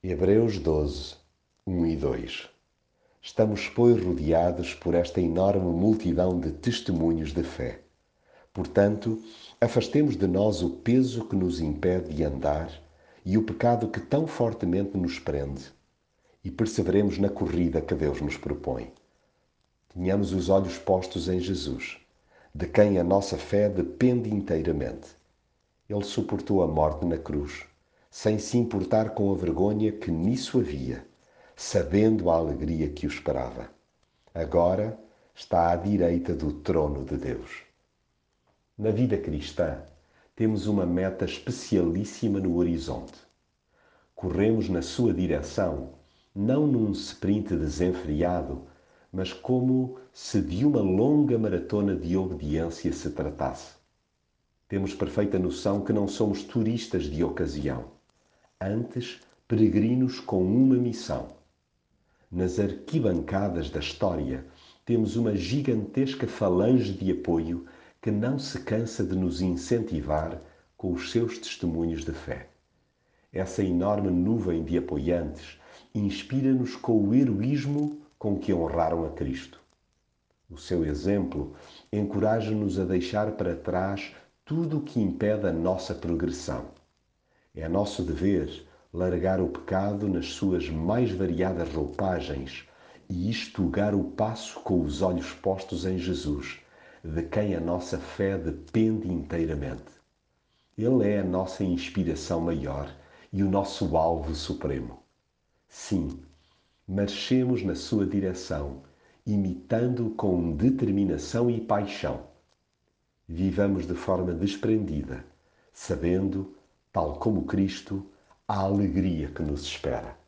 Hebreus 12, 1 e 2 Estamos, pois, rodeados por esta enorme multidão de testemunhos de fé. Portanto, afastemos de nós o peso que nos impede de andar e o pecado que tão fortemente nos prende, e perseveremos na corrida que Deus nos propõe. Tenhamos os olhos postos em Jesus, de quem a nossa fé depende inteiramente. Ele suportou a morte na cruz, sem se importar com a vergonha que nisso havia, sabendo a alegria que o esperava. Agora está à direita do trono de Deus. Na vida cristã, temos uma meta especialíssima no horizonte. Corremos na sua direção, não num sprint desenfreado, mas como se de uma longa maratona de obediência se tratasse. Temos perfeita noção que não somos turistas de ocasião, antes peregrinos com uma missão. Nas arquibancadas da história, temos uma gigantesca falange de apoio que não se cansa de nos incentivar com os seus testemunhos de fé. Essa enorme nuvem de apoiantes inspira-nos com o heroísmo com que honraram a Cristo. O seu exemplo encoraja-nos a deixar para trás tudo o que impede a nossa progressão. É nosso dever largar o pecado nas suas mais variadas roupagens e estugar o passo com os olhos postos em Jesus, de quem a nossa fé depende inteiramente. Ele é a nossa inspiração maior e o nosso alvo supremo. Sim, marchemos na sua direção, imitando com determinação e paixão vivamos de forma desprendida, sabendo, tal como Cristo, a alegria que nos espera.